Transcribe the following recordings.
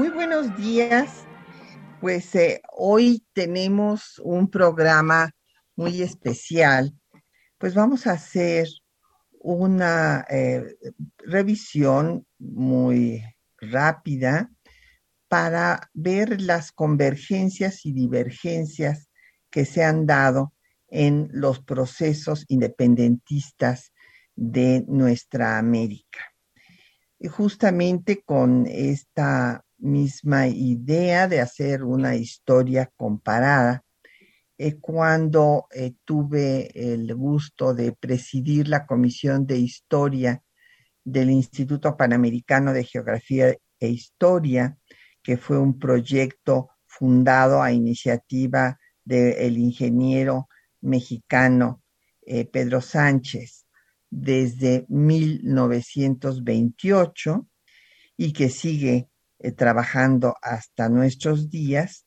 Muy buenos días. Pues eh, hoy tenemos un programa muy especial. Pues vamos a hacer una eh, revisión muy rápida para ver las convergencias y divergencias que se han dado en los procesos independentistas de nuestra América. Y justamente con esta misma idea de hacer una historia comparada. Eh, cuando eh, tuve el gusto de presidir la Comisión de Historia del Instituto Panamericano de Geografía e Historia, que fue un proyecto fundado a iniciativa del ingeniero mexicano eh, Pedro Sánchez desde 1928 y que sigue eh, trabajando hasta nuestros días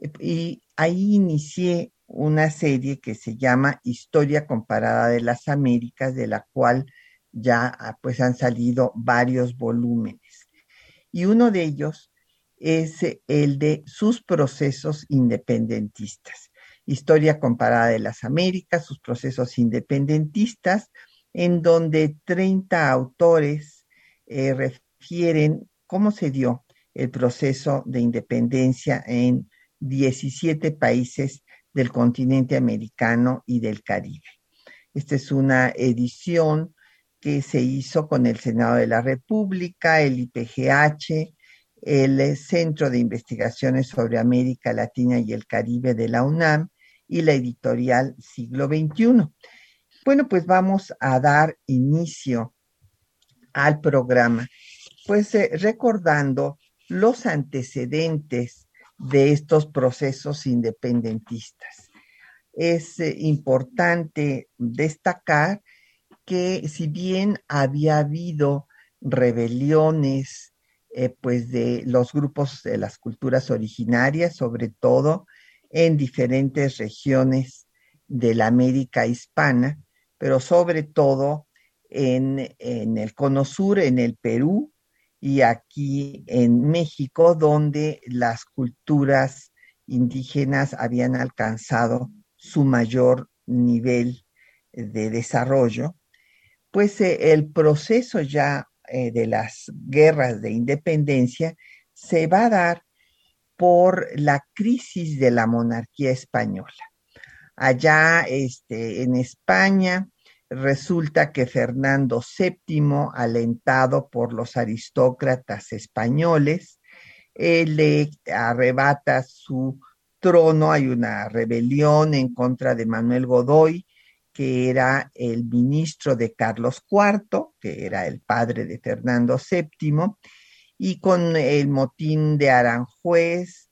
eh, y ahí inicié una serie que se llama Historia Comparada de las Américas, de la cual ya ah, pues han salido varios volúmenes. Y uno de ellos es eh, el de sus procesos independentistas. Historia comparada de las Américas, sus procesos independentistas, en donde 30 autores refieren cómo se dio el proceso de independencia en 17 países del continente americano y del Caribe. Esta es una edición que se hizo con el Senado de la República, el IPGH, el Centro de Investigaciones sobre América Latina y el Caribe de la UNAM y la editorial Siglo XXI. Bueno, pues vamos a dar inicio al programa, pues eh, recordando los antecedentes de estos procesos independentistas. Es eh, importante destacar que si bien había habido rebeliones eh, pues de los grupos de las culturas originarias, sobre todo en diferentes regiones de la América hispana, pero sobre todo en, en el Cono Sur, en el Perú, y aquí en México, donde las culturas indígenas habían alcanzado su mayor nivel de desarrollo, pues eh, el proceso ya eh, de las guerras de independencia se va a dar por la crisis de la monarquía española. Allá este, en España, resulta que Fernando VII, alentado por los aristócratas españoles, le arrebata su trono, hay una rebelión en contra de Manuel Godoy, que era el ministro de Carlos IV, que era el padre de Fernando VII, y con el motín de Aranjuez,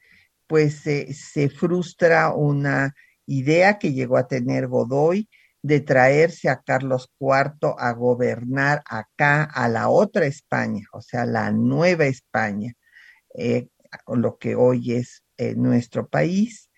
pues se frustra una idea que llegó a tener Godoy de traerse a Carlos IV a gobernar acá a la otra España, o sea, la nueva España, eh, lo que hoy es eh, nuestro país.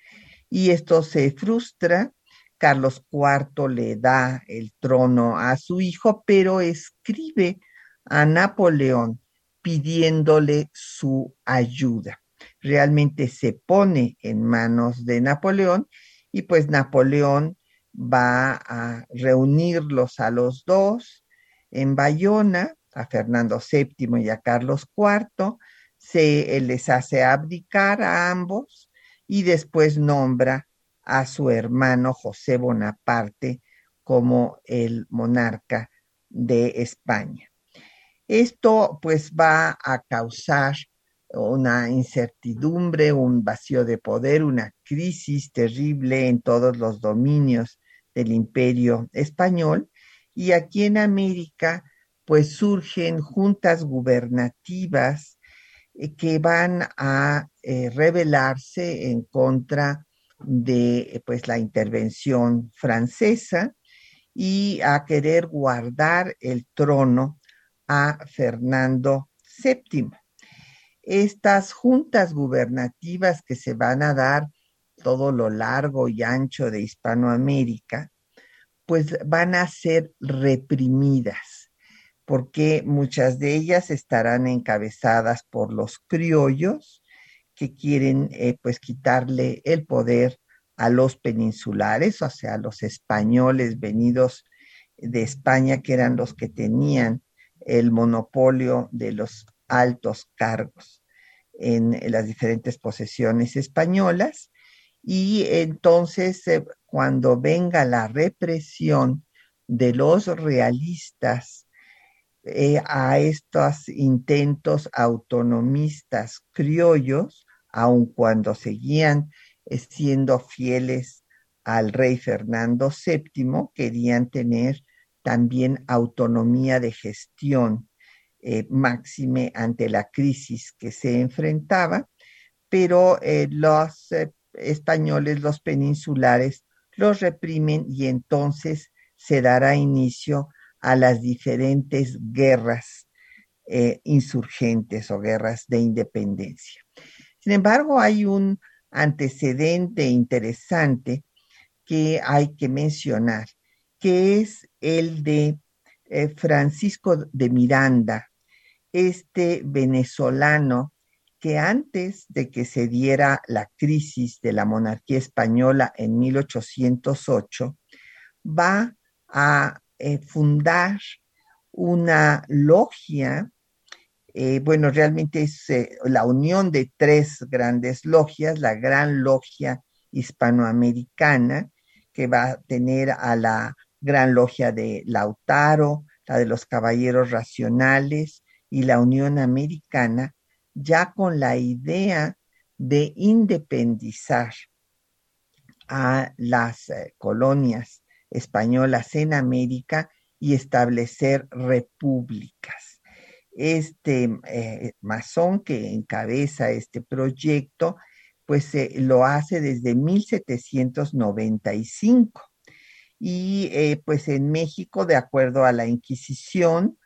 Y esto se frustra. Carlos IV le da el trono a su hijo, pero escribe a Napoleón pidiéndole su ayuda. Realmente se pone en manos de Napoleón y pues Napoleón va a reunirlos a los dos en Bayona, a Fernando VII y a Carlos IV, se les hace abdicar a ambos y después nombra a su hermano José Bonaparte como el monarca de España. Esto pues va a causar una incertidumbre, un vacío de poder, una crisis terrible en todos los dominios del imperio español y aquí en América pues surgen juntas gubernativas eh, que van a eh, rebelarse en contra de pues la intervención francesa y a querer guardar el trono a Fernando VII. Estas juntas gubernativas que se van a dar todo lo largo y ancho de Hispanoamérica, pues van a ser reprimidas, porque muchas de ellas estarán encabezadas por los criollos que quieren eh, pues quitarle el poder a los peninsulares, o sea, a los españoles venidos de España, que eran los que tenían el monopolio de los altos cargos en las diferentes posesiones españolas. Y entonces, eh, cuando venga la represión de los realistas eh, a estos intentos autonomistas criollos, aun cuando seguían eh, siendo fieles al rey Fernando VII, querían tener también autonomía de gestión eh, máxime ante la crisis que se enfrentaba, pero los españoles, los peninsulares, los reprimen y entonces se dará inicio a las diferentes guerras insurgentes o guerras de independencia. Sin embargo, hay un antecedente interesante que hay que mencionar, que es el de Francisco de Miranda, este venezolano que antes de que se diera la crisis de la monarquía española en 1808, va a eh, fundar una logia, eh, bueno, realmente es eh, la unión de tres grandes logias, la Gran Logia Hispanoamericana, que va a tener a la Gran Logia de Lautaro, la de los Caballeros Racionales, y la Unión Americana ya con la idea de independizar a las eh, colonias españolas en América y establecer repúblicas. Este eh, masón que encabeza este proyecto, pues lo hace desde 1795. Y eh, pues en México, de acuerdo a la Inquisición,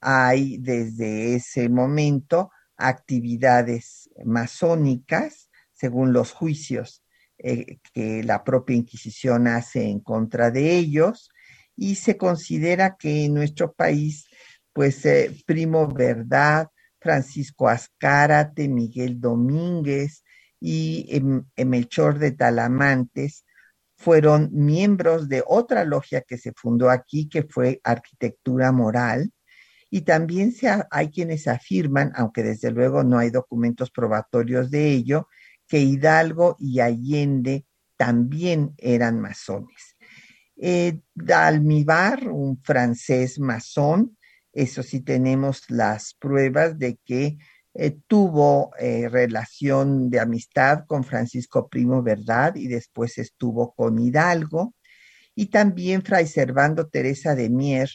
hay desde ese momento actividades masónicas, según los juicios eh, que la propia Inquisición hace en contra de ellos, y se considera que en nuestro país, pues eh, Primo Verdad, Francisco Azcárate, Miguel Domínguez y em, Melchor de Talamantes fueron miembros de otra logia que se fundó aquí, que fue Arquitectura Moral, y también hay quienes afirman, aunque desde luego no hay documentos probatorios de ello, que Hidalgo y Allende también eran masones. Eh, Dalmibar, un francés masón, eso sí tenemos las pruebas de que eh, tuvo eh, relación de amistad con Francisco Primo Verdad y después estuvo con Hidalgo. Y también Fray Servando Teresa de Mier,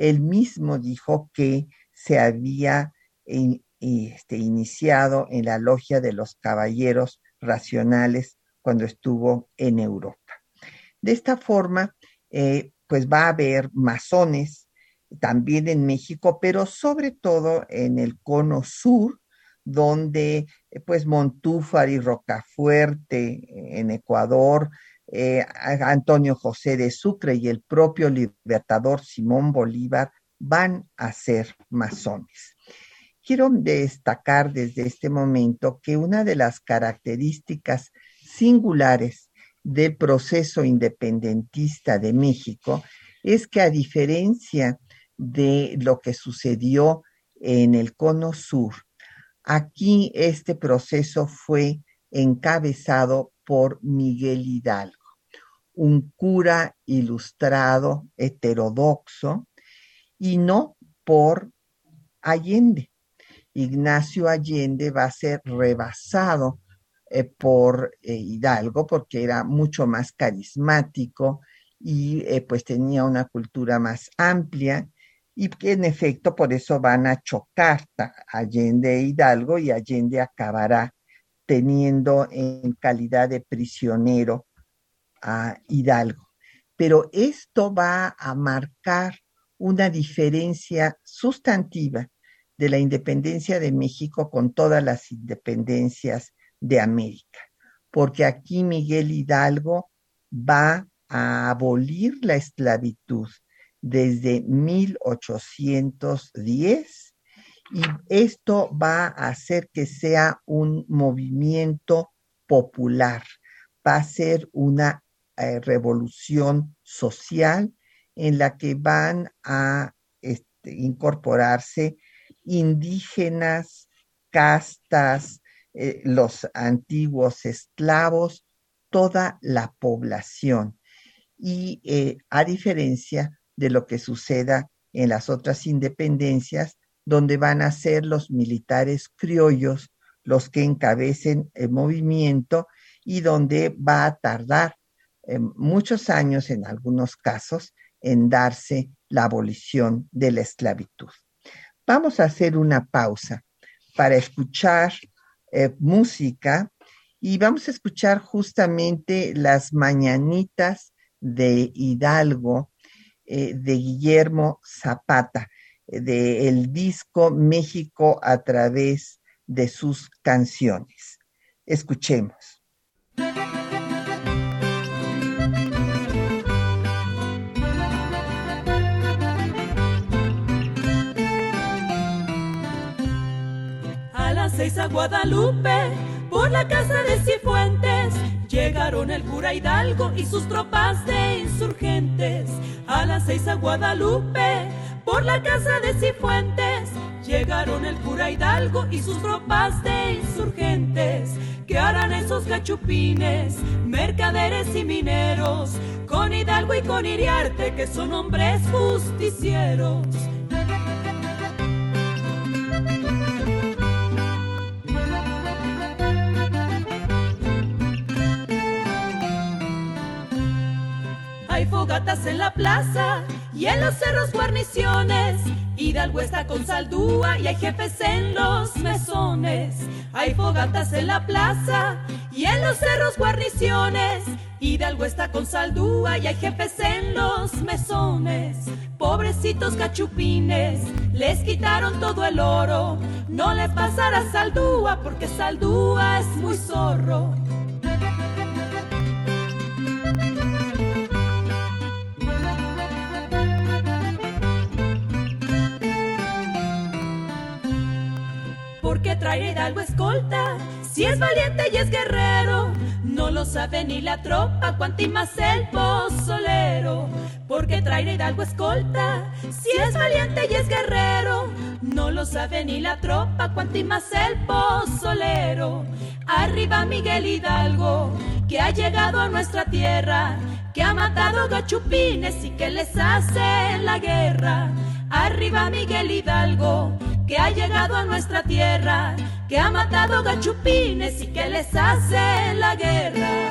él mismo dijo que se había este, iniciado en la logia de los caballeros racionales cuando estuvo en Europa. De esta forma, eh, pues va a haber masones también en México, pero sobre todo en el cono sur, donde eh, pues Montúfar y Rocafuerte en Ecuador, eh, Antonio José de Sucre y el propio libertador Simón Bolívar van a ser masones. Quiero destacar desde este momento que una de las características singulares del proceso independentista de México es que a diferencia de lo que sucedió en el cono sur, aquí este proceso fue encabezado por Miguel Hidalgo un cura ilustrado, heterodoxo, y no por Allende. Ignacio Allende va a ser rebasado eh, por eh, Hidalgo porque era mucho más carismático y eh, pues tenía una cultura más amplia y que en efecto por eso van a chocar Allende e Hidalgo y Allende acabará teniendo en calidad de prisionero a Hidalgo. Pero esto va a marcar una diferencia sustantiva de la independencia de México con todas las independencias de América, porque aquí Miguel Hidalgo va a abolir la esclavitud desde 1810 y esto va a hacer que sea un movimiento popular, va a ser una eh, revolución social en la que van a este, incorporarse indígenas, castas, eh, los antiguos esclavos, toda la población. Y eh, a diferencia de lo que suceda en las otras independencias, donde van a ser los militares criollos los que encabecen el movimiento y donde va a tardar eh, muchos años en algunos casos en darse la abolición de la esclavitud. Vamos a hacer una pausa para escuchar eh, música y vamos a escuchar justamente las mañanitas de Hidalgo eh, de Guillermo Zapata, del disco México a través de sus canciones. Escuchemos. A Guadalupe, por la casa de Cifuentes, llegaron el cura Hidalgo y sus tropas de insurgentes. A las seis a Guadalupe, por la casa de Cifuentes, llegaron el cura Hidalgo y sus tropas de insurgentes. ¿Qué harán esos gachupines, mercaderes y mineros, con Hidalgo y con Iriarte, que son hombres justicieros? Fogatas en la plaza y en los cerros guarniciones. Hidalgo está con saldúa y hay jefes en los mesones. Hay fogatas en la plaza y en los cerros guarniciones. Hidalgo está con saldúa y hay jefes en los mesones. Pobrecitos cachupines, les quitaron todo el oro. No les pasará saldúa porque saldúa es muy zorro. Trae Hidalgo escolta, si es valiente y es guerrero, no lo sabe ni la tropa, cuanti más el pozolero. Porque trae Hidalgo escolta, si es valiente y es guerrero, no lo sabe ni la tropa, cuanti más el pozolero. Arriba Miguel Hidalgo, que ha llegado a nuestra tierra, que ha matado gachupines y que les hace la guerra. Arriba Miguel Hidalgo, que ha llegado a nuestra tierra, que ha matado gachupines y que les hace la guerra.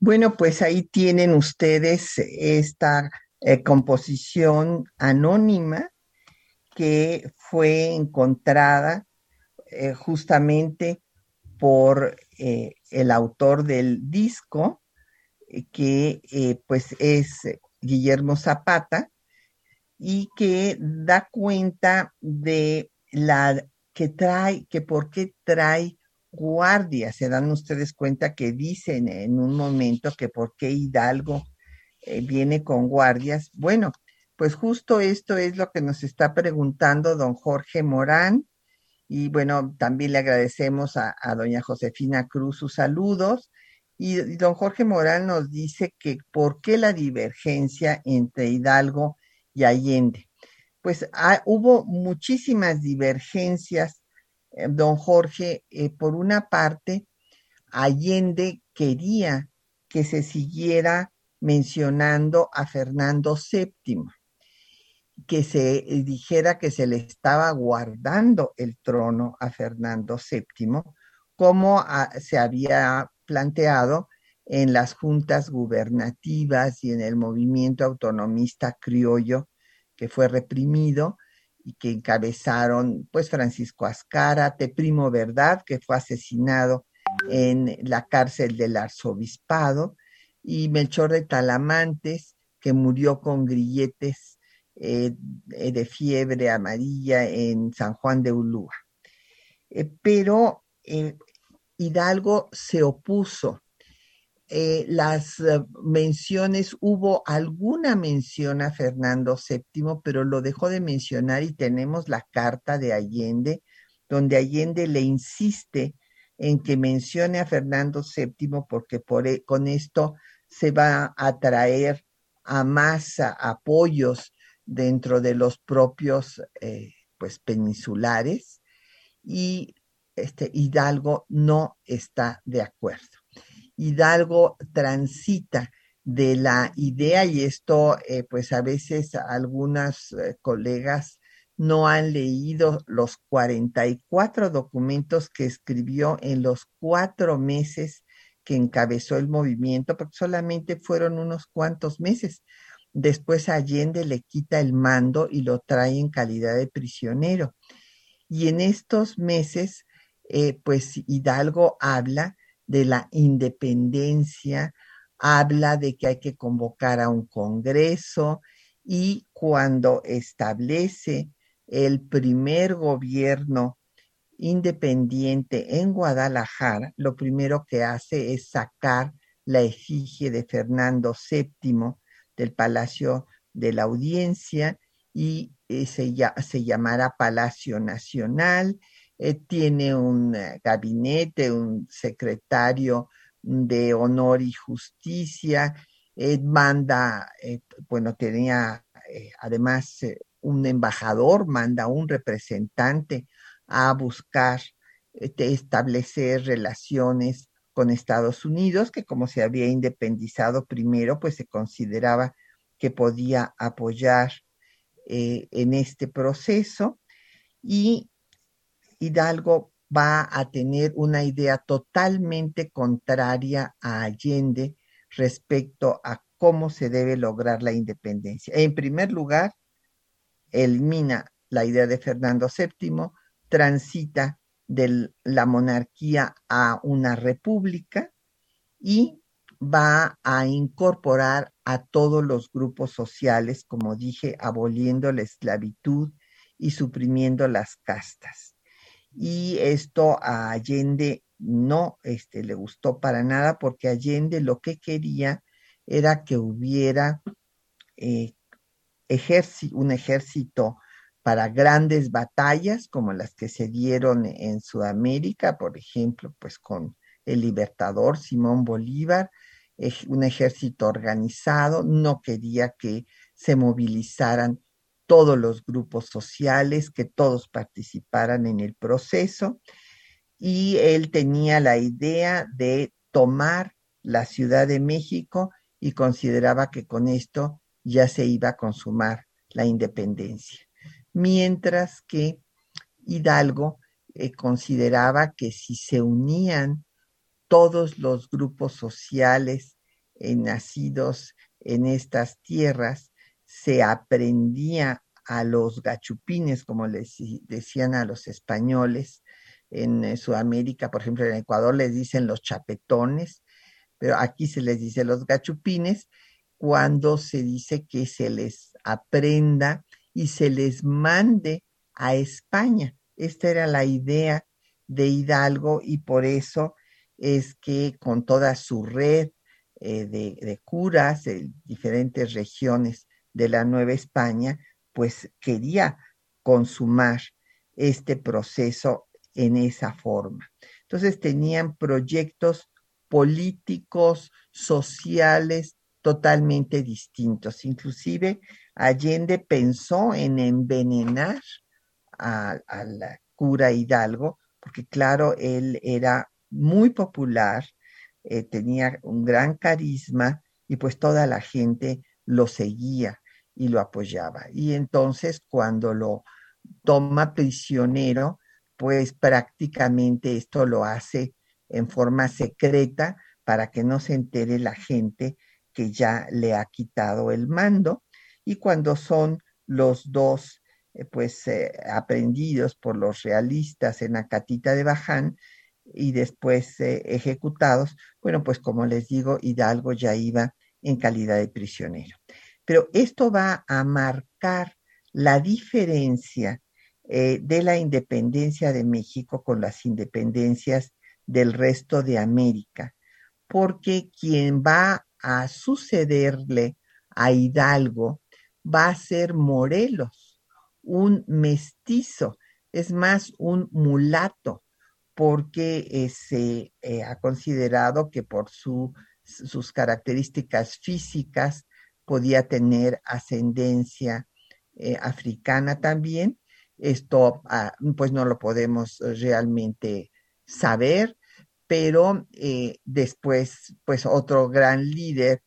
Bueno, pues ahí tienen ustedes esta eh, composición anónima que fue encontrada eh, justamente por eh, el autor del disco, que pues es Guillermo Zapata, y que da cuenta de la que trae, que por qué trae guardias. Se dan ustedes cuenta que dicen en un momento que por qué Hidalgo eh, viene con guardias. Bueno, pues justo esto es lo que nos está preguntando don Jorge Morán. Y bueno, también le agradecemos a, doña Josefina Cruz sus saludos. Y, y don Jorge Morán nos dice que por qué la divergencia entre Hidalgo y Allende. Pues hubo muchísimas divergencias, eh, don Jorge. Eh, por una parte, Allende quería que se siguiera mencionando a Fernando VII, que se dijera que se le estaba guardando el trono a Fernando VII, como ah, se había planteado en las juntas gubernativas y en el movimiento autonomista criollo que fue reprimido y que encabezaron pues Francisco Ascara, Te Primo Verdad, que fue asesinado en la cárcel del arzobispado, y Melchor de Talamantes, que murió con grilletes eh, de fiebre amarilla en San Juan de Ulúa. Eh, pero eh, Hidalgo se opuso. Las menciones, hubo alguna mención a Fernando VII, pero lo dejó de mencionar y tenemos la carta de Allende, donde Allende le insiste en que mencione a Fernando VII porque por, e, con esto se va a atraer a más apoyos dentro de los propios eh, pues peninsulares y este, Hidalgo no está de acuerdo. Hidalgo transita de la idea, y esto eh, pues a veces algunas eh, colegas no han leído los 44 documentos que escribió en los cuatro meses que encabezó el movimiento, porque solamente fueron unos cuantos meses. Después Allende le quita el mando y lo trae en calidad de prisionero. Y en estos meses, eh, pues Hidalgo habla de la independencia, habla de que hay que convocar a un congreso y cuando establece el primer gobierno independiente en Guadalajara, lo primero que hace es sacar la efigie de Fernando VII del Palacio de la Audiencia y eh, se, se, llamará Palacio Nacional. Eh, tiene un eh, gabinete, un secretario de honor y justicia, manda, bueno, tenía además un embajador, manda un representante a buscar establecer relaciones con Estados Unidos, que como se había independizado primero, pues se consideraba que podía apoyar eh, en este proceso. Y Hidalgo va a tener una idea totalmente contraria a Allende respecto a cómo se debe lograr la independencia. En primer lugar, elimina la idea de Fernando VII, transita de la monarquía a una república y va a incorporar a todos los grupos sociales, como dije, aboliendo la esclavitud y suprimiendo las castas. Y esto a Allende no este, le gustó para nada porque Allende lo que quería era que hubiera eh, un ejército para grandes batallas como las que se dieron en Sudamérica, por ejemplo, pues con el libertador Simón Bolívar, un ejército organizado, no quería que se movilizaran todos los grupos sociales, que todos participaran en el proceso, y él tenía la idea de tomar la Ciudad de México y consideraba que con esto ya se iba a consumar la independencia. Mientras que Hidalgo eh, consideraba que si se unían todos los grupos sociales nacidos en estas tierras, se aprendía a los gachupines, como les decían a los españoles en eh, Sudamérica, por ejemplo, en Ecuador les dicen los chapetones, pero aquí se les dice los gachupines, cuando se dice que se les aprenda y se les mande a España. Esta era la idea de Hidalgo y por eso es que con toda su red eh, de, curas de diferentes regiones de la Nueva España, pues quería consumar este proceso en esa forma. Entonces tenían proyectos políticos, sociales, totalmente distintos. Inclusive Allende pensó en envenenar al cura Hidalgo, porque claro, él era muy popular, eh, tenía un gran carisma y pues toda la gente lo seguía y lo apoyaba. Y entonces cuando lo toma prisionero, pues prácticamente esto lo hace en forma secreta para que no se entere la gente que ya le ha quitado el mando y cuando son los dos eh, pues eh, aprendidos por los realistas en Acatita de Baján y después eh, ejecutados, bueno, pues como les digo, Hidalgo ya iba en calidad de prisionero. Pero esto va a marcar la diferencia de la independencia de México con las independencias del resto de América, porque quien va a sucederle a Hidalgo va a ser Morelos, un mestizo, es más, un mulato, porque eh, se eh, ha considerado que por su, sus características físicas podía tener ascendencia eh, africana también. Esto ah, pues no lo podemos realmente saber, pero después pues otro gran líder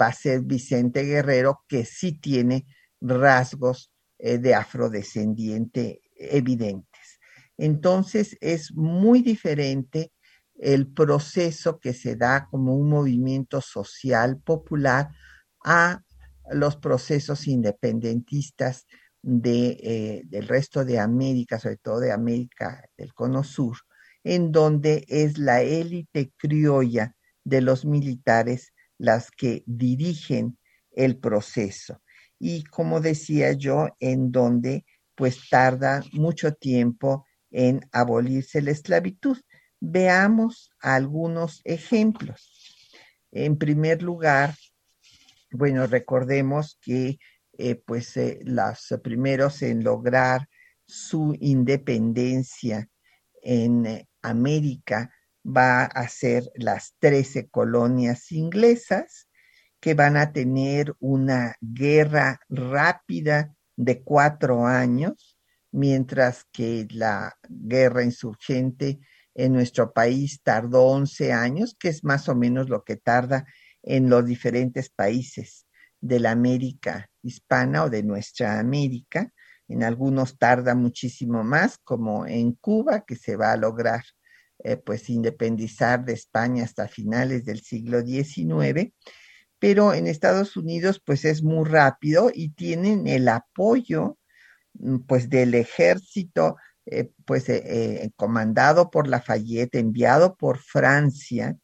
va a ser Vicente Guerrero, que sí tiene rasgos eh, de afrodescendiente evidentes. Entonces es muy diferente el proceso que se da como un movimiento social popular a los procesos independentistas de, eh, del resto de América, sobre todo de América del Cono Sur, en donde es la élite criolla de los militares las que dirigen el proceso. Y como decía yo, en donde pues tarda mucho tiempo en abolirse la esclavitud. Veamos algunos ejemplos. En primer lugar, bueno, recordemos que eh, pues eh, los primeros en lograr su independencia en eh, América va a ser las 13 colonias inglesas que van a tener una guerra rápida de cuatro años, mientras que la guerra insurgente en nuestro país tardó 11 años, que es más o menos lo que tarda en los diferentes países de la América hispana o de nuestra América. En algunos tarda muchísimo más, como en Cuba, que se va a lograr eh, pues independizar de España hasta finales del siglo XIX, pero en Estados Unidos pues es muy rápido y tienen el apoyo mm, pues del ejército eh, pues eh, comandado por Lafayette, enviado por Francia,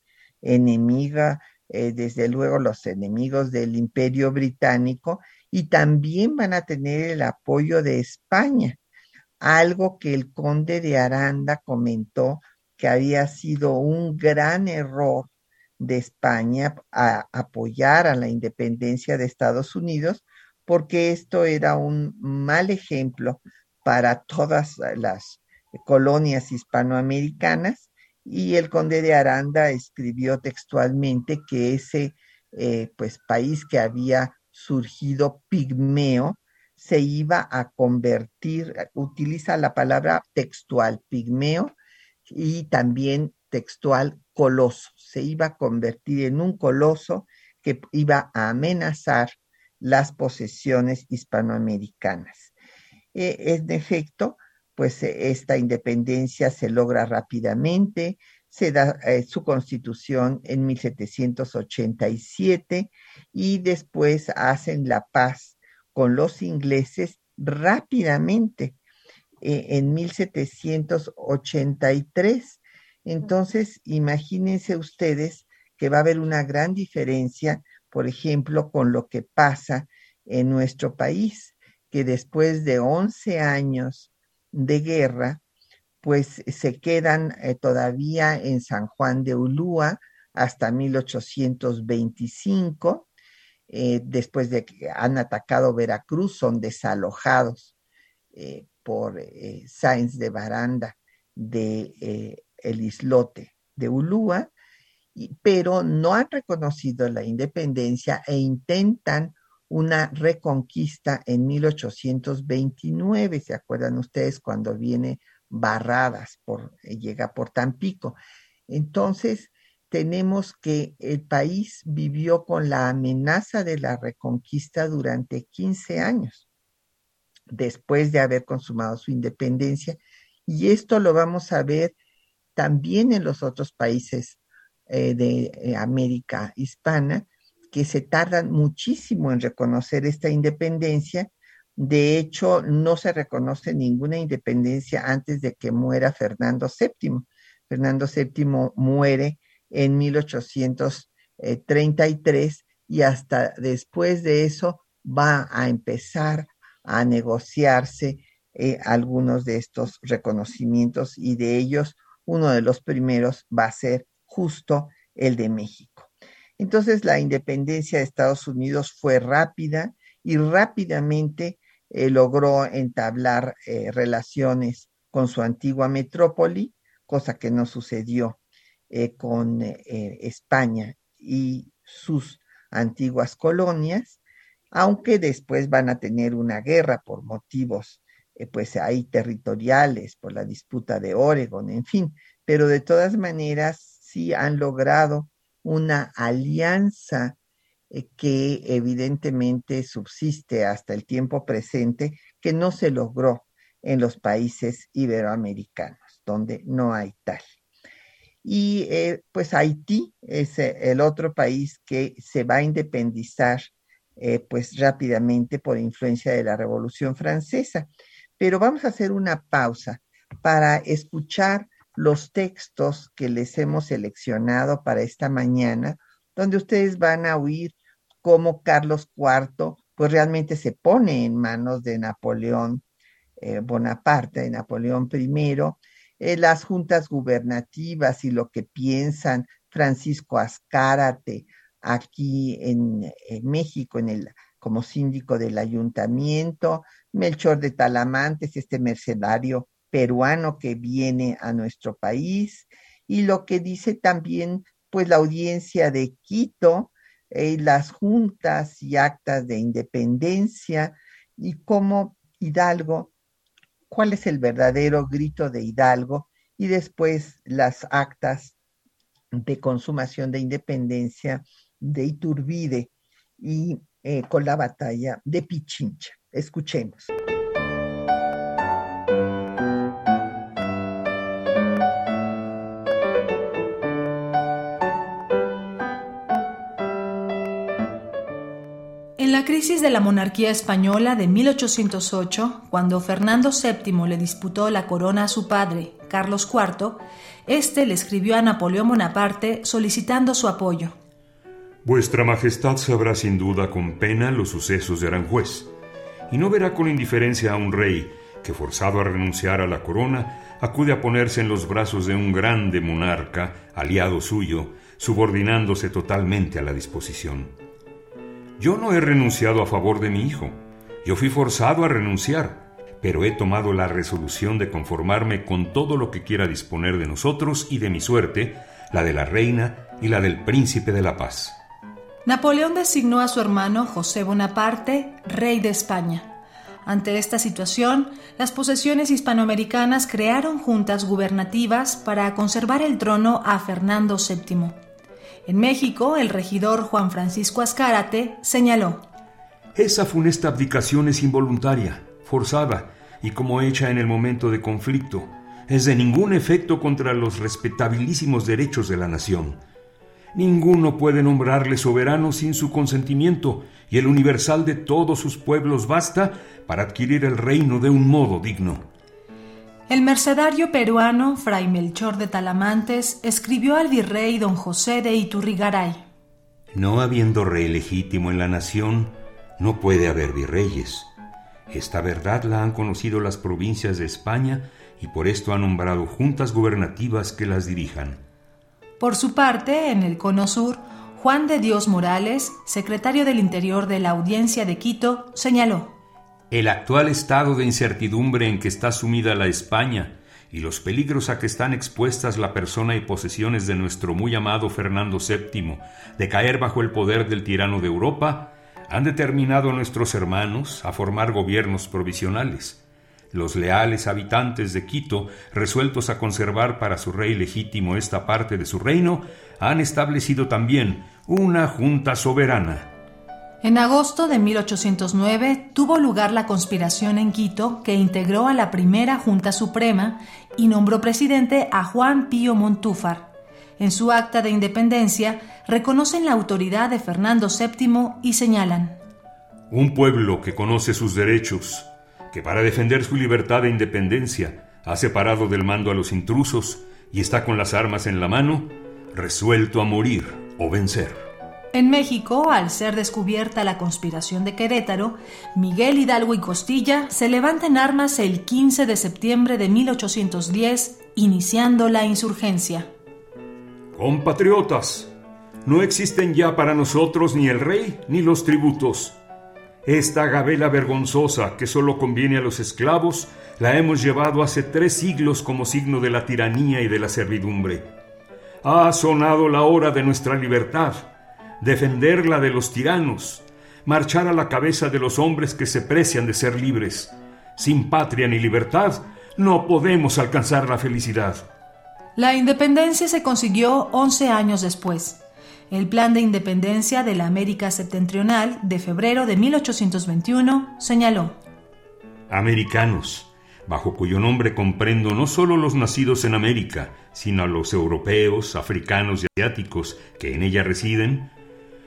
enemiga, desde luego los enemigos del imperio británico, y también van a tener el apoyo de España, algo que el conde de Aranda comentó que había sido un gran error de España a apoyar a la independencia de Estados Unidos, porque esto era un mal ejemplo para todas las colonias hispanoamericanas y el conde de Aranda escribió textualmente que ese eh, pues país que había surgido pigmeo se iba a convertir, utiliza la palabra textual, pigmeo, y también textual coloso. Se iba a convertir en un coloso que iba a amenazar las posesiones hispanoamericanas. Eh, en efecto, pues eh, esta independencia se logra rápidamente, se da eh, su constitución en 1787 y después hacen la paz con los ingleses rápidamente eh, en 1783. Entonces, imagínense ustedes que va a haber una gran diferencia, por ejemplo, con lo que pasa en nuestro país, que después de 11 años de guerra, pues se quedan eh, todavía en San Juan de Ulúa hasta 1825. Eh, después de que han atacado Veracruz, son desalojados por eh, Sáenz de Baranda de el islote de Ulúa, pero no han reconocido la independencia e intentan una reconquista en 1829, ¿se acuerdan ustedes cuando viene Barradas por eh, llega por Tampico? Entonces, tenemos que el país vivió con la amenaza de la reconquista durante 15 años después de haber consumado su independencia. Y esto lo vamos a ver también en los otros países eh, de eh, América hispana, que se tardan muchísimo en reconocer esta independencia. De hecho, no se reconoce ninguna independencia antes de que muera Fernando VII. Fernando VII muere en 1833 y hasta después de eso va a empezar a negociarse eh, algunos de estos reconocimientos y de ellos uno de los primeros va a ser justo el de México. Entonces la independencia de Estados Unidos fue rápida y rápidamente eh, logró entablar eh, relaciones con su antigua metrópoli, cosa que no sucedió con España y sus antiguas colonias, aunque después van a tener una guerra por motivos eh, pues ahí territoriales, por la disputa de Oregon, en fin, pero de todas maneras sí han logrado una alianza eh, que evidentemente subsiste hasta el tiempo presente, que no se logró en los países iberoamericanos, donde no hay tal. Y eh, pues Haití es el otro país que se va a independizar pues rápidamente por influencia de la Revolución Francesa pero vamos a hacer una pausa para escuchar los textos que les hemos seleccionado para esta mañana, donde ustedes van a oír cómo Carlos IV pues realmente se pone en manos de Napoleón eh, Bonaparte, de Napoleón I, eh, las juntas gubernativas y lo que piensan Francisco Azcárate aquí en, en México, en el como síndico del ayuntamiento, Melchor de Talamantes, este mercenario peruano que viene a nuestro país, y lo que dice también pues la audiencia de Quito, eh, las juntas y actas de independencia, y cómo Hidalgo, cuál es el verdadero grito de Hidalgo, y después las actas de consumación de independencia de Iturbide y eh, con la batalla de Pichincha. Escuchemos. Crisis de la monarquía española de 1808, cuando Fernando VII le disputó la corona a su padre, Carlos IV, este le escribió a Napoleón Bonaparte solicitando su apoyo. Vuestra Majestad sabrá sin duda con pena los sucesos de Aranjuez, y no verá con indiferencia a un rey que, forzado a renunciar a la corona, acude a ponerse en los brazos de un grande monarca, aliado suyo, subordinándose totalmente a la disposición. Yo no he renunciado a favor de mi hijo, yo fui forzado a renunciar, pero he tomado la resolución de conformarme con todo lo que quiera disponer de nosotros y de mi suerte, la de la reina y la del príncipe de la paz. Napoleón designó a su hermano José Bonaparte rey de España. Ante esta situación, las posesiones hispanoamericanas crearon juntas gubernativas para conservar el trono a Fernando VII. En México, el regidor Juan Francisco Azcárate señaló: Esa funesta abdicación es involuntaria, forzada y como hecha en el momento de conflicto. Es de ningún efecto contra los respetabilísimos derechos de la nación Ninguno puede nombrarle soberano sin su consentimiento, y el universal de todos sus pueblos basta para adquirir el reino de un modo digno. El mercedario peruano Fray Melchor de Talamantes escribió al virrey don José de Iturrigaray. No habiendo rey legítimo en la nación, no puede haber virreyes. Esta verdad la han conocido las provincias de España y por esto han nombrado juntas gubernativas que las dirijan. Por su parte, en el Cono Sur, Juan de Dios Morales, secretario del Interior de la Audiencia de Quito, señaló. El actual estado de incertidumbre en que está sumida la España y los peligros a que están expuestas la persona y posesiones de nuestro muy amado Fernando VII de caer bajo el poder del tirano de Europa, han determinado a nuestros hermanos a formar gobiernos provisionales los leales habitantes de Quito, resueltos a conservar para su rey legítimo esta parte de su reino, han establecido también una junta soberana. En agosto de 1809 tuvo lugar la conspiración en Quito que integró a la primera Junta Suprema y nombró presidente a Juan Pío Montúfar. En su acta de independencia reconocen la autoridad de Fernando VII y señalan Un pueblo que conoce sus derechos, que para defender su libertad e independencia ha separado del mando a los intrusos y está con las armas en la mano, resuelto a morir o vencer. En México, al ser descubierta la conspiración de Querétaro, Miguel Hidalgo y Costilla se levantan armas el 15 de septiembre de 1810, iniciando la insurgencia. Compatriotas, no existen ya para nosotros ni el rey ni los tributos. Esta gabela vergonzosa que solo conviene a los esclavos la hemos llevado hace tres siglos como signo de la tiranía y de la servidumbre. Ha sonado la hora de nuestra libertad defenderla de los tiranos, marchar a la cabeza de los hombres que se precian de ser libres. Sin patria ni libertad, no podemos alcanzar la felicidad. La independencia se consiguió 11 años después. El Plan de Independencia de la América Septentrional de febrero de 1821 señaló Americanos, bajo cuyo nombre comprendo no solo los nacidos en América, sino a los europeos, africanos y asiáticos que en ella residen,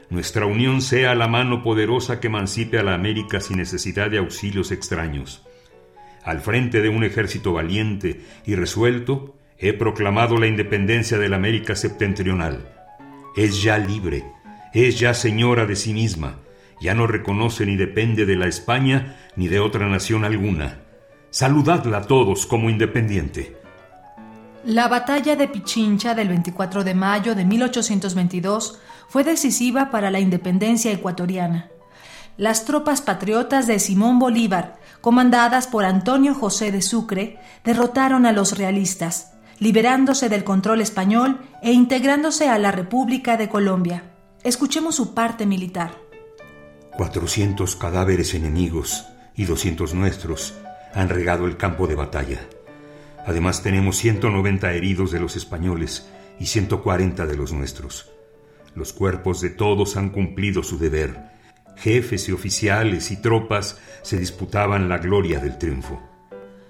nuestra unión sea la mano poderosa que emancipe a la América sin necesidad de auxilios extraños. Al frente de un ejército valiente y resuelto, he proclamado la independencia de la América septentrional. Es ya libre, es ya señora de sí misma, ya no reconoce ni depende de la España ni de otra nación alguna. Saludadla a todos como independiente. La batalla de Pichincha del 24 de mayo de 1822 fue decisiva para la independencia ecuatoriana. Las tropas patriotas de Simón Bolívar, comandadas por Antonio José de Sucre, derrotaron a los realistas, liberándose del control español e integrándose a la República de Colombia. Escuchemos su parte militar. Cuatrocientos cadáveres enemigos y doscientos nuestros han regado el campo de batalla. Además tenemos 190 heridos de los españoles y 140 de los nuestros. Los cuerpos de todos han cumplido su deber. Jefes y oficiales y tropas se disputaban la gloria del triunfo.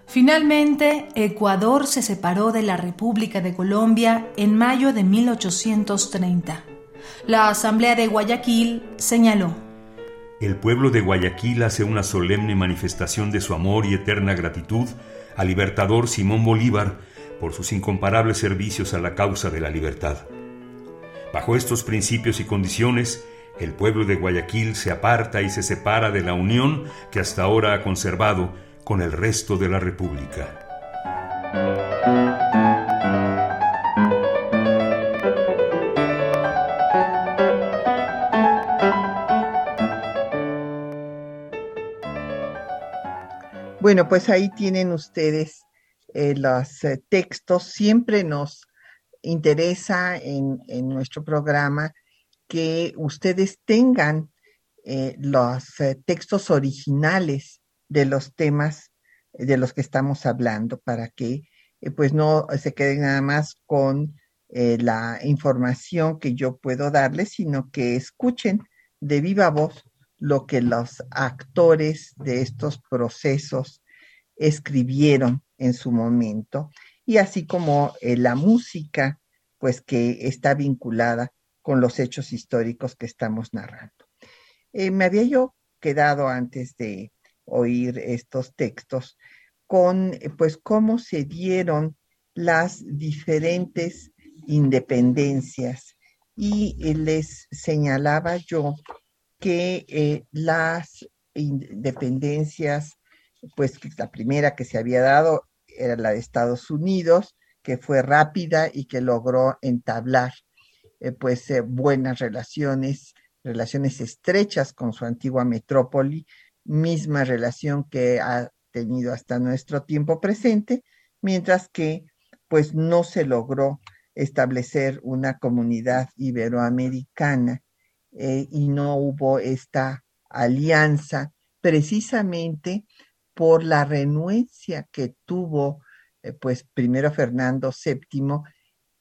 Finalmente, Ecuador se separó de la República de Colombia en mayo de 1830. La Asamblea de Guayaquil señaló. El pueblo de Guayaquil hace una solemne manifestación de su amor y eterna gratitud al libertador Simón Bolívar por sus incomparables servicios a la causa de la libertad. Bajo estos principios y condiciones, el pueblo de Guayaquil se aparta y se separa de la unión que hasta ahora ha conservado con el resto de la República. Bueno, pues ahí tienen ustedes eh, los eh, textos. Siempre nos interesa en, nuestro programa que ustedes tengan eh, los textos originales de los temas de los que estamos hablando para que pues no se queden nada más con la información que yo puedo darles, sino que escuchen de viva voz lo que los actores de estos procesos escribieron en su momento y así como eh, la música, pues que está vinculada con los hechos históricos que estamos narrando. Eh, me había yo quedado antes de oír estos textos con eh, pues cómo se dieron las diferentes independencias y les señalaba yo que las independencias, pues la primera que se había dado era la de Estados Unidos, que fue rápida y que logró entablar eh, pues eh, buenas relaciones, relaciones estrechas con su antigua metrópoli, misma relación que ha tenido hasta nuestro tiempo presente, mientras que pues no se logró establecer una comunidad iberoamericana eh, y no hubo esta alianza precisamente por la renuencia que tuvo eh, pues primero Fernando VII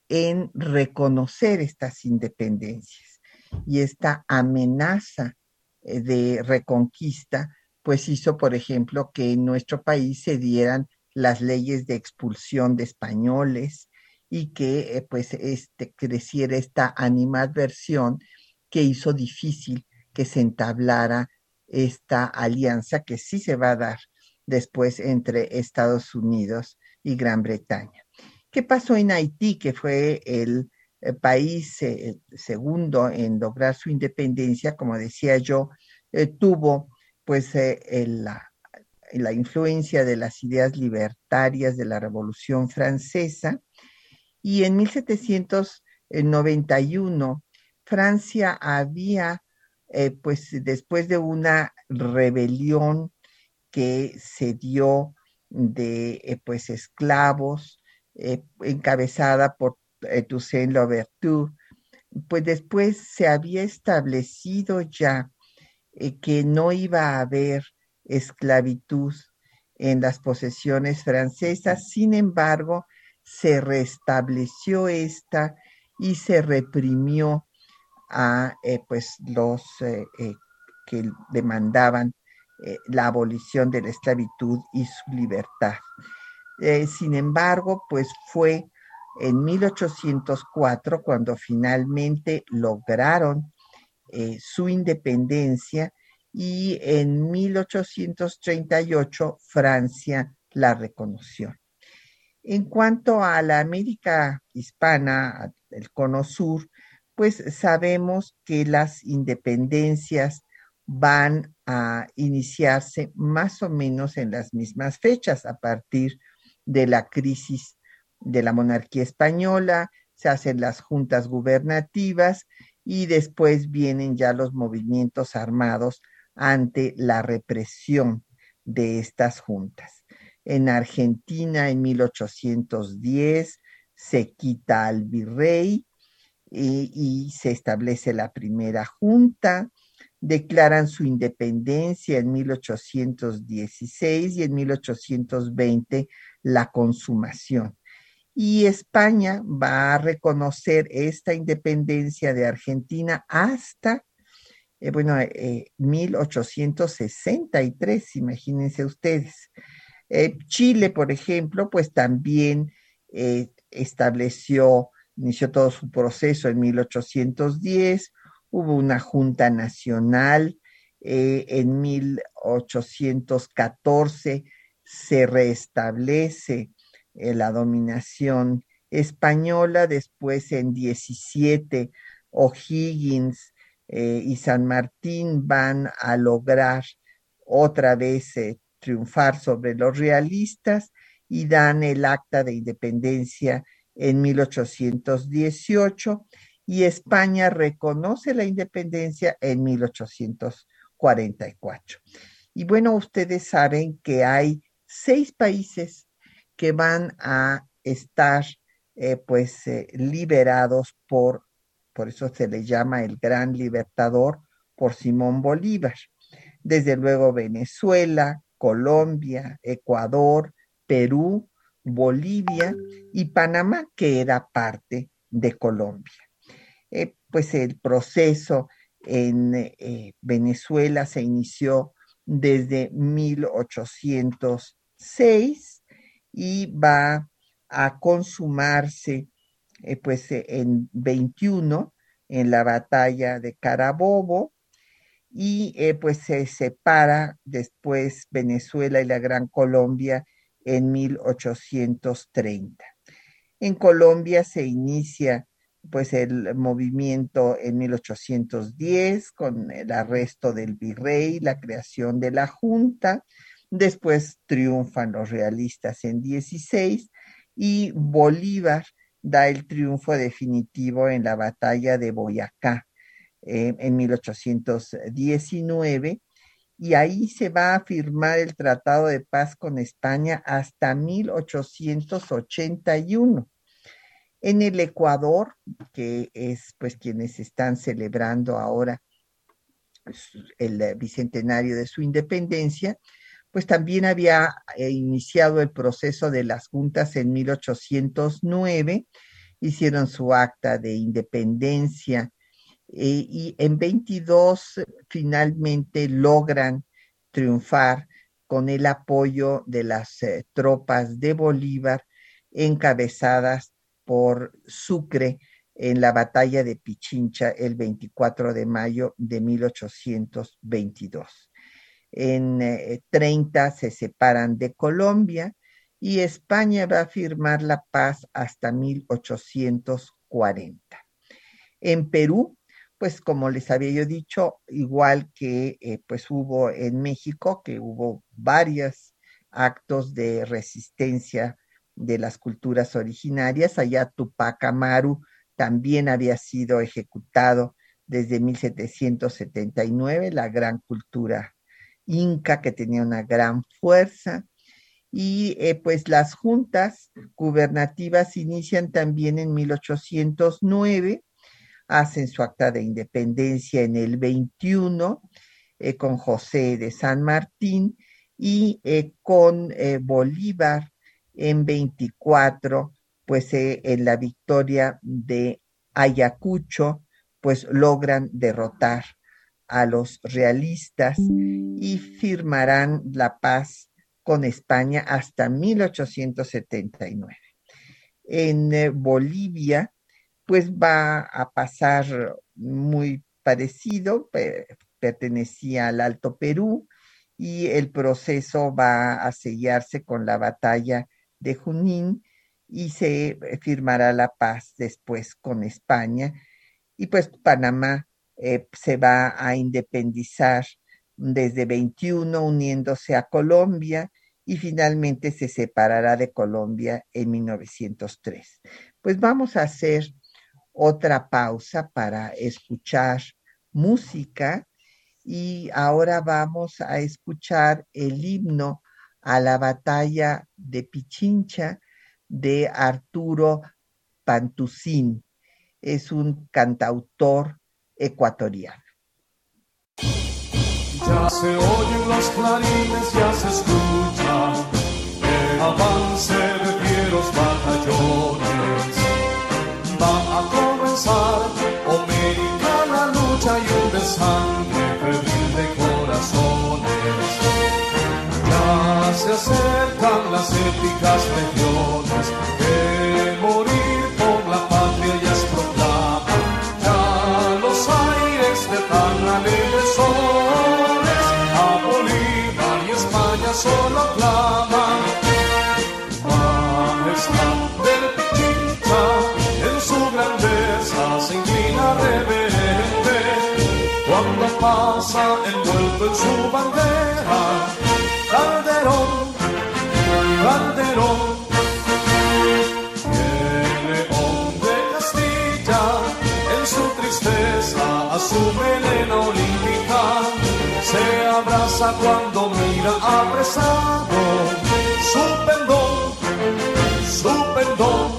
en reconocer estas independencias y esta amenaza eh, de reconquista pues hizo por ejemplo que en nuestro país se dieran las leyes de expulsión de españoles y que eh, pues este, creciera esta animadversión que hizo difícil que se entablara esta alianza que sí se va a dar después entre Estados Unidos y Gran Bretaña. ¿Qué pasó en Haití, que fue el, eh, país eh, segundo en lograr su independencia? Como decía yo, tuvo pues la, influencia de las ideas libertarias de la Revolución Francesa y en 1791 Francia había, eh, pues después de una rebelión que se dio de eh, pues esclavos eh, encabezada por Toussaint Louverture, pues después se había establecido ya que no iba a haber esclavitud en las posesiones francesas, sin embargo, se restableció esta y se reprimió a eh, pues los eh, eh, que demandaban la abolición de la esclavitud y su libertad. sin embargo, pues fue en 1804 cuando finalmente lograron su independencia y en 1838 Francia la reconoció. En cuanto a la América hispana, el cono sur, pues sabemos que las independencias van a iniciarse más o menos en las mismas fechas, a partir de la crisis de la monarquía española, se hacen las juntas gubernativas y después vienen ya los movimientos armados ante la represión de estas juntas. En Argentina, en 1810, se quita al virrey y, se establece la primera junta, declaran su independencia en 1816 y en 1820 la consumación. Y España va a reconocer esta independencia de Argentina hasta, eh, bueno, 1863, eh, imagínense ustedes. Eh, Chile, por ejemplo, pues también estableció inició todo su proceso en 1810, hubo una Junta Nacional, eh, en 1814 se restablece eh, la dominación española, después en 17 O'Higgins eh, y San Martín van a lograr otra vez triunfar sobre los realistas y dan el acta de independencia en 1818 y España reconoce la independencia en 1844. Y bueno, ustedes saben que hay seis países que van a estar eh, pues eh, liberados por, por eso se le llama el gran libertador, por Simón Bolívar. Desde luego Venezuela, Colombia, Ecuador, Perú, Bolivia y Panamá, que era parte de Colombia. Eh, pues el proceso en eh, Venezuela se inició desde 1806 y va a consumarse eh, pues en 21 en la batalla de Carabobo y pues se separa después Venezuela y la Gran Colombia en 1830. En Colombia se inicia pues el movimiento en 1810 con el arresto del virrey, la creación de la junta, después triunfan los realistas en 16 y Bolívar da el triunfo definitivo en la batalla de Boyacá eh, en 1819 y ahí se va a firmar el Tratado de Paz con España hasta 1881. En el Ecuador, que es pues quienes están celebrando ahora el bicentenario de su independencia, pues también había eh, iniciado el proceso de las juntas en 1809, hicieron su acta de independencia eh, y en 22 finalmente logran triunfar con el apoyo de las eh, tropas de Bolívar encabezadas por Sucre en la batalla de Pichincha el 24 de mayo de 1822. En 30 se separan de Colombia y España va a firmar la paz hasta 1840. En Perú, pues como les había yo dicho, igual que eh, pues hubo en México, que hubo varios actos de resistencia de las culturas originarias, allá Tupac Amaru también había sido ejecutado desde 1779, la gran cultura inca que tenía una gran fuerza. Y eh, pues las juntas gubernativas inician también en 1809, hacen su acta de independencia en el 21 eh, con José de San Martín y eh, con Bolívar en 24 pues eh, en la victoria de Ayacucho, pues logran derrotar a los realistas y firmarán la paz con España hasta 1879. En eh, Bolivia, pues va a pasar muy parecido, pertenecía al Alto Perú y el proceso va a sellarse con la batalla de Junín y se firmará la paz después con España. Y pues Panamá eh, se va a independizar desde 21 uniéndose a Colombia y finalmente se separará de Colombia en 1903. Pues vamos a hacer otra pausa para escuchar música y ahora vamos a escuchar el himno a la batalla de Pichincha de Arturo Pantucín. Es un cantautor ecuatoriano. Ya se oyen los clarines, ya se escucha el avance de fieros batallones. Va a comenzar América la lucha y un de las épicas legiones que morir por la patria ya es proclama. Ya los aires de tan alegres soles a y España solo aclaman. Majestad del Pichincha en su grandeza se inclina reverente cuando pasa envuelto en su bandera. El león de Castilla, en su tristeza a su melena olímpica, se abraza cuando mira apresado su pendón, su pendón.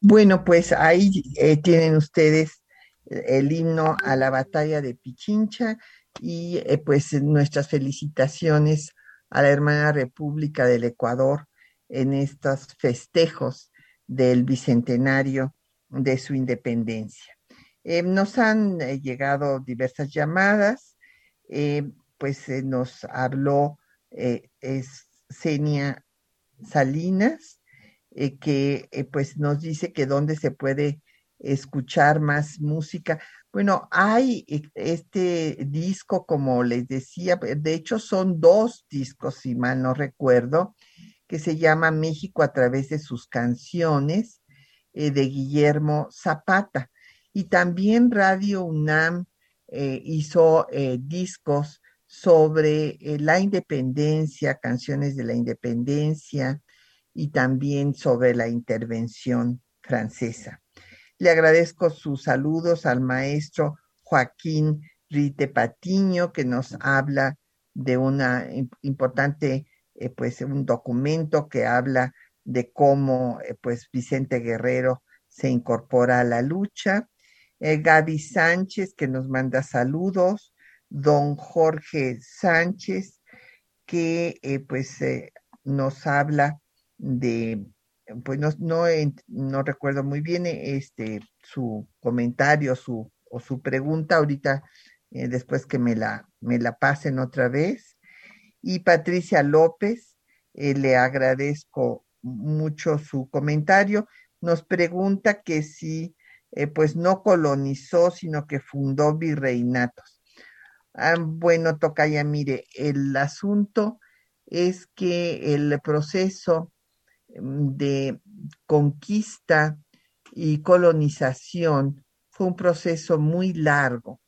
Bueno, pues ahí eh, tienen ustedes el himno a la batalla de Pichincha y eh, pues nuestras felicitaciones a la hermana República del Ecuador en estos festejos del bicentenario de su independencia. Eh, nos han eh, llegado diversas llamadas, pues nos habló Senia Salinas, que pues nos dice que dónde se puede escuchar más música. Bueno, hay e, este disco, como les decía, de hecho son dos discos, si mal no recuerdo, que se llama México a través de sus canciones, eh, de Guillermo Zapata. Y también Radio UNAM eh, hizo eh, discos sobre la independencia, canciones de la independencia y también sobre la intervención francesa. Le agradezco sus saludos al maestro Joaquín Rite Patiño, que nos habla de una importante, eh, pues un documento que habla de cómo, eh, pues Vicente Guerrero se incorpora a la lucha. Eh, Gaby Sánchez, que nos manda saludos. Don Jorge Sánchez, que pues nos habla de pues no, no, recuerdo muy bien este, su comentario su, o su pregunta ahorita, eh, después que me la, me la pasen otra vez. Y Patricia López, eh, le agradezco mucho su comentario. Nos pregunta que si eh, pues no colonizó, sino que fundó virreinatos. Ah, bueno, Tocaya, mire, el asunto es que el proceso de conquista y colonización fue un proceso muy largo,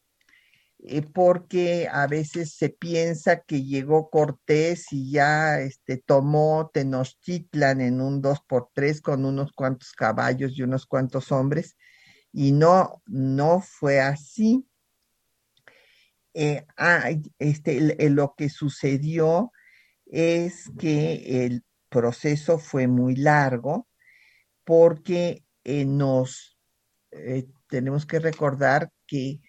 eh, porque a veces se piensa que llegó Cortés y ya este, tomó Tenochtitlan en un 2 por 3 con unos cuantos caballos y unos cuantos hombres, y no, no fue así. Eh, este, lo que sucedió es que el proceso fue muy largo porque eh, nos eh, tenemos que recordar que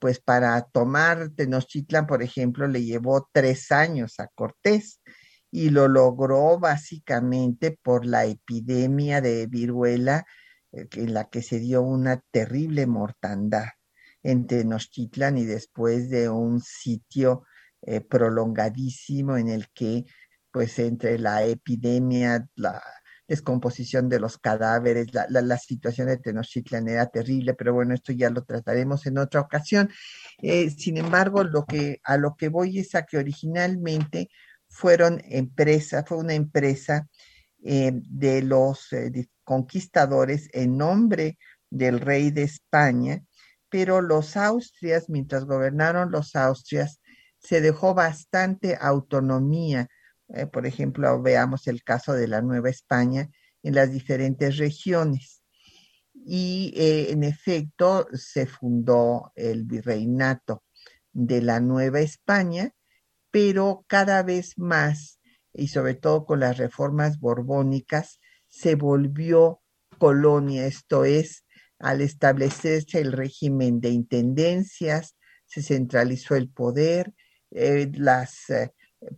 pues para tomar Tenochtitlan, por ejemplo, le llevó tres años a Cortés y lo logró básicamente por la epidemia de viruela eh, en la que se dio una terrible mortandad en Tenochtitlan y después de un sitio eh, prolongadísimo en el que, pues, entre la epidemia, la descomposición de los cadáveres, la, situación de Tenochtitlan era terrible, pero bueno, esto ya lo trataremos en otra ocasión. Eh, sin embargo, lo que, a lo que voy es a que originalmente fueron empresas, fue una empresa de los conquistadores en nombre del rey de España, pero los austrias, mientras gobernaron los austrias, se dejó bastante autonomía. Eh, por ejemplo, veamos el caso de la Nueva España en las diferentes regiones. Y eh, en efecto se fundó el virreinato de la Nueva España, pero cada vez más, y sobre todo con las reformas borbónicas, se volvió colonia, esto es, al establecerse el régimen de intendencias, se centralizó el poder, eh, las,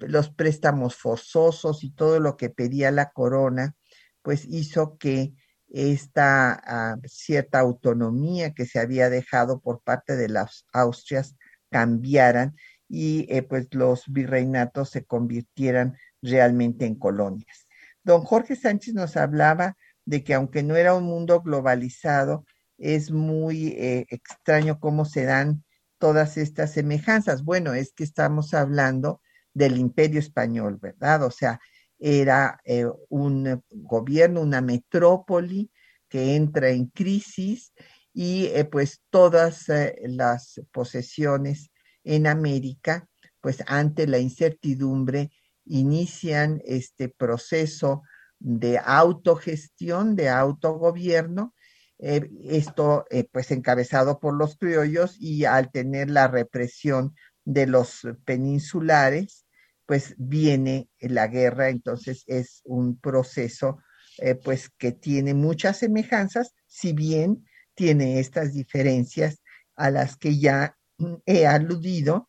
los préstamos forzosos y todo lo que pedía la corona, pues hizo que esta ah, cierta autonomía que se había dejado por parte de las Austrias cambiaran y eh, pues los virreinatos se convirtieran realmente en colonias. Don Jorge Sánchez nos hablaba de que aunque no era un mundo globalizado, es muy eh, extraño cómo se dan todas estas semejanzas. Bueno, es que estamos hablando del imperio español, ¿verdad? O sea, era eh, un gobierno, una metrópoli que entra en crisis y eh, pues todas las posesiones en América, pues ante la incertidumbre inician este proceso de autogestión, de autogobierno, eh, esto eh, pues encabezado por los criollos y al tener la represión de los peninsulares, pues viene la guerra, entonces es un proceso eh, pues que tiene muchas semejanzas, si bien tiene estas diferencias a las que ya he aludido,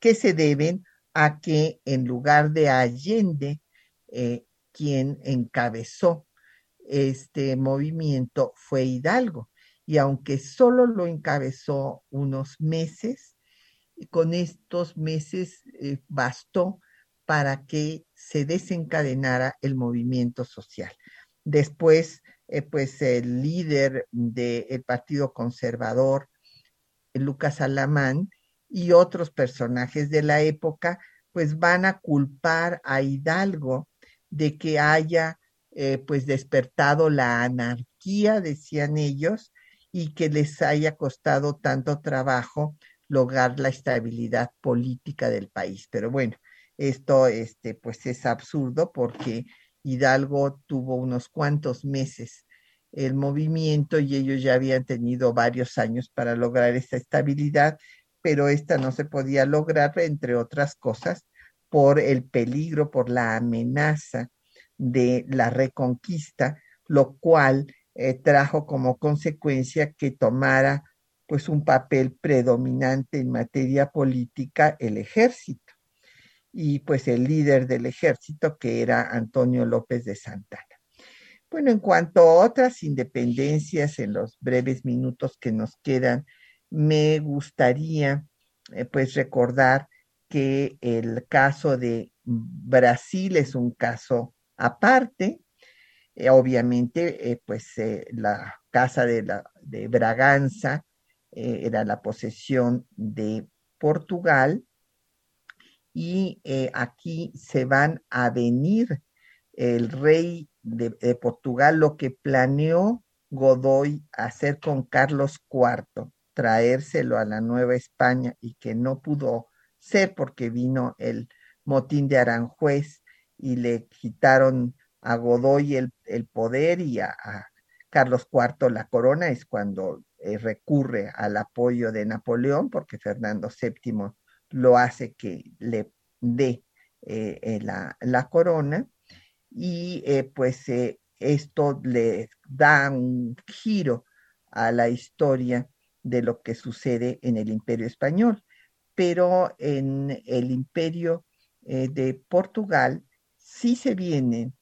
que se deben a que en lugar de Allende, eh, quien encabezó este movimiento fue Hidalgo. Y aunque solo lo encabezó unos meses, con estos meses eh, bastó para que se desencadenara el movimiento social. Después, eh, pues el líder del Partido Conservador, Lucas Alamán, y otros personajes de la época, pues van a culpar a Hidalgo de que haya eh, pues despertado la anarquía, decían ellos, y que les haya costado tanto trabajo lograr la estabilidad política del país. Pero bueno, esto este, pues es absurdo porque Hidalgo tuvo unos cuantos meses el movimiento y ellos ya habían tenido varios años para lograr esta estabilidad pero esta no se podía lograr, entre otras cosas, por el peligro, por la amenaza de la reconquista, lo cual eh, trajo como consecuencia que tomara pues un papel predominante en materia política el ejército y pues el líder del ejército que era Antonio López de Santana. Bueno, en cuanto a otras independencias en los breves minutos que nos quedan, me gustaría eh, pues recordar que el caso de Brasil es un caso aparte. Eh, obviamente, eh, pues la casa de, la, de Braganza era la posesión de Portugal y aquí se van a venir el rey de, Portugal, lo que planeó Godoy hacer con Carlos IV, traérselo a la Nueva España y que no pudo ser porque vino el motín de Aranjuez y le quitaron a Godoy el, poder y a, Carlos IV la corona, es cuando eh, recurre al apoyo de Napoleón, porque Fernando VII lo hace que le dé eh, eh, la, la, corona, y pues esto le da un giro a la historia de lo que sucede en el imperio español. Pero en el imperio de Portugal sí se vienen,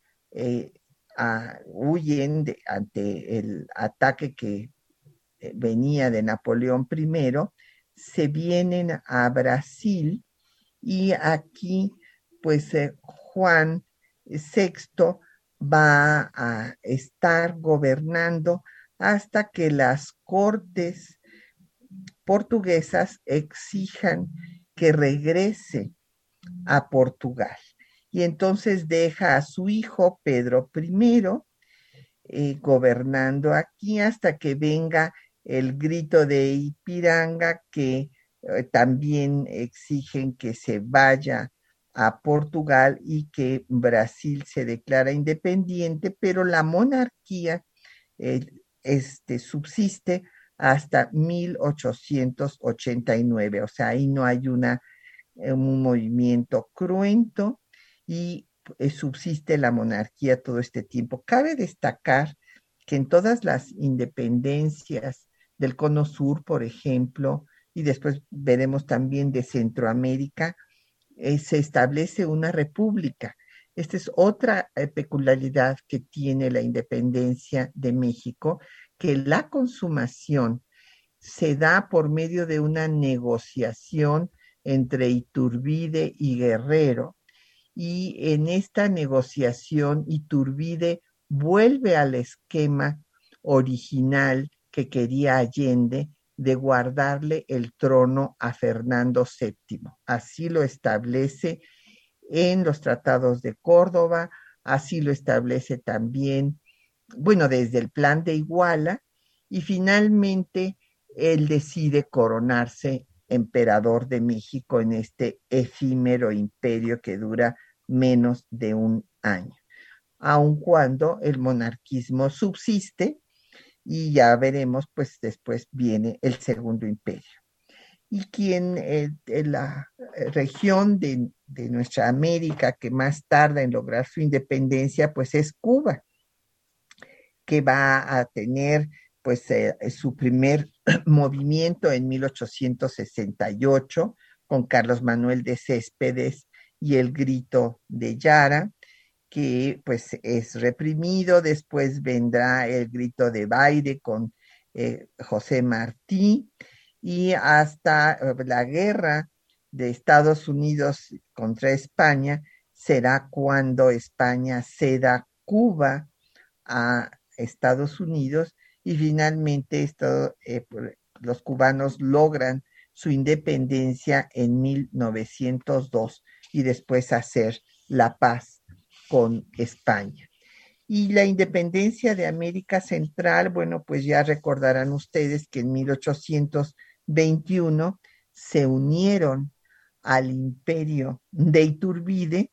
a, huyen ante el ataque que venía de Napoleón I, se vienen a Brasil y aquí pues Juan VI va a estar gobernando hasta que las cortes portuguesas exijan que regrese a Portugal. Y entonces deja a su hijo Pedro I eh, gobernando aquí hasta que venga el grito de Ipiranga que eh, también exigen que se vaya a Portugal y que Brasil se declara independiente, pero la monarquía eh, este, subsiste hasta 1889, o sea, ahí no hay una, eh, un movimiento cruento y subsiste la monarquía todo este tiempo. Cabe destacar que en todas las independencias del Cono Sur, por ejemplo, y después veremos también de Centroamérica, eh, se establece una república. Esta es otra eh, peculiaridad que tiene la independencia de México, que la consumación se da por medio de una negociación entre Iturbide y Guerrero. Y en esta negociación Iturbide vuelve al esquema original que quería Allende de guardarle el trono a Fernando VII. Así lo establece en los tratados de Córdoba, así lo establece también, bueno, desde el plan de Iguala, y finalmente él decide coronarse emperador de México en este efímero imperio que dura menos de un año, aun cuando el monarquismo subsiste y ya veremos, pues después viene el segundo imperio. Y quien en eh, la eh, región de, nuestra América que más tarda en lograr su independencia, pues es Cuba, que va a tener pues eh, su primer movimiento en 1868 con Carlos Manuel de Céspedes y el grito de Yara, que pues es reprimido, después vendrá el grito de Baire con eh, José Martí y hasta eh, la guerra de Estados Unidos contra España será cuando España ceda Cuba a Estados Unidos y finalmente eh, los cubanos logran su independencia en 1902 y después hacer la paz con España. Y la independencia de América Central, bueno, pues ya recordarán ustedes que en 1821 se unieron al imperio de Iturbide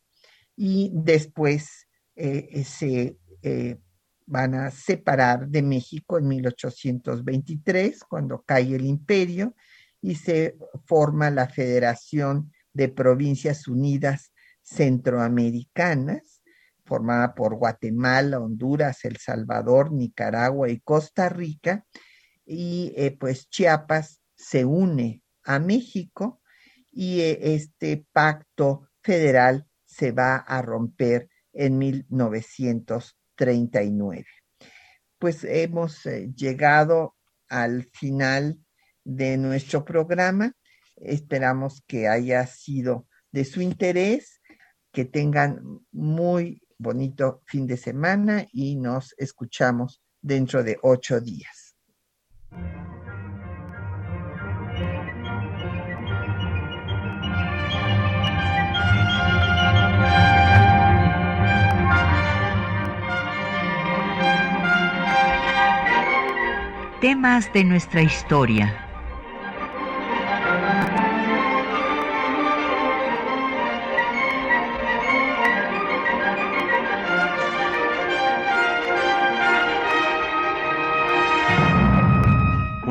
y después eh, se eh, van a separar de México en 1823, cuando cae el imperio, y se forma la Federación de Provincias Unidas Centroamericanas, formada por Guatemala, Honduras, El Salvador, Nicaragua y Costa Rica, y eh, pues Chiapas se une a México y eh, este pacto federal se va a romper en 1939. Pues hemos eh, llegado al final de nuestro programa. Esperamos que haya sido de su interés, que tengan muy bonito fin de semana y nos escuchamos dentro de ocho días. Temas de nuestra historia.